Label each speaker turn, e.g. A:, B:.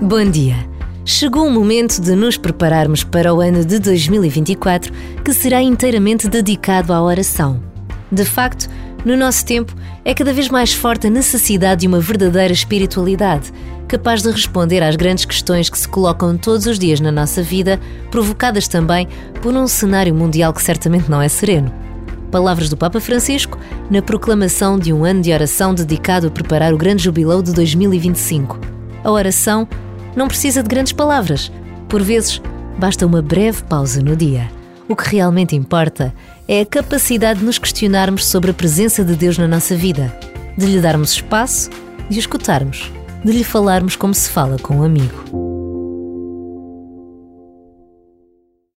A: Bom dia! Chegou o momento de nos prepararmos para o ano de 2024, que será inteiramente dedicado à oração. De facto, no nosso tempo, é cada vez mais forte a necessidade de uma verdadeira espiritualidade, capaz de responder às grandes questões que se colocam todos os dias na nossa vida, provocadas também por um cenário mundial que certamente não é sereno. Palavras do Papa Francisco na proclamação de um ano de oração dedicado a preparar o grande jubileu de 2025. A oração não precisa de grandes palavras. Por vezes, basta uma breve pausa no dia. O que realmente importa é a capacidade de nos questionarmos sobre a presença de Deus na nossa vida, de lhe darmos espaço, de o escutarmos, de lhe falarmos como se fala com um amigo.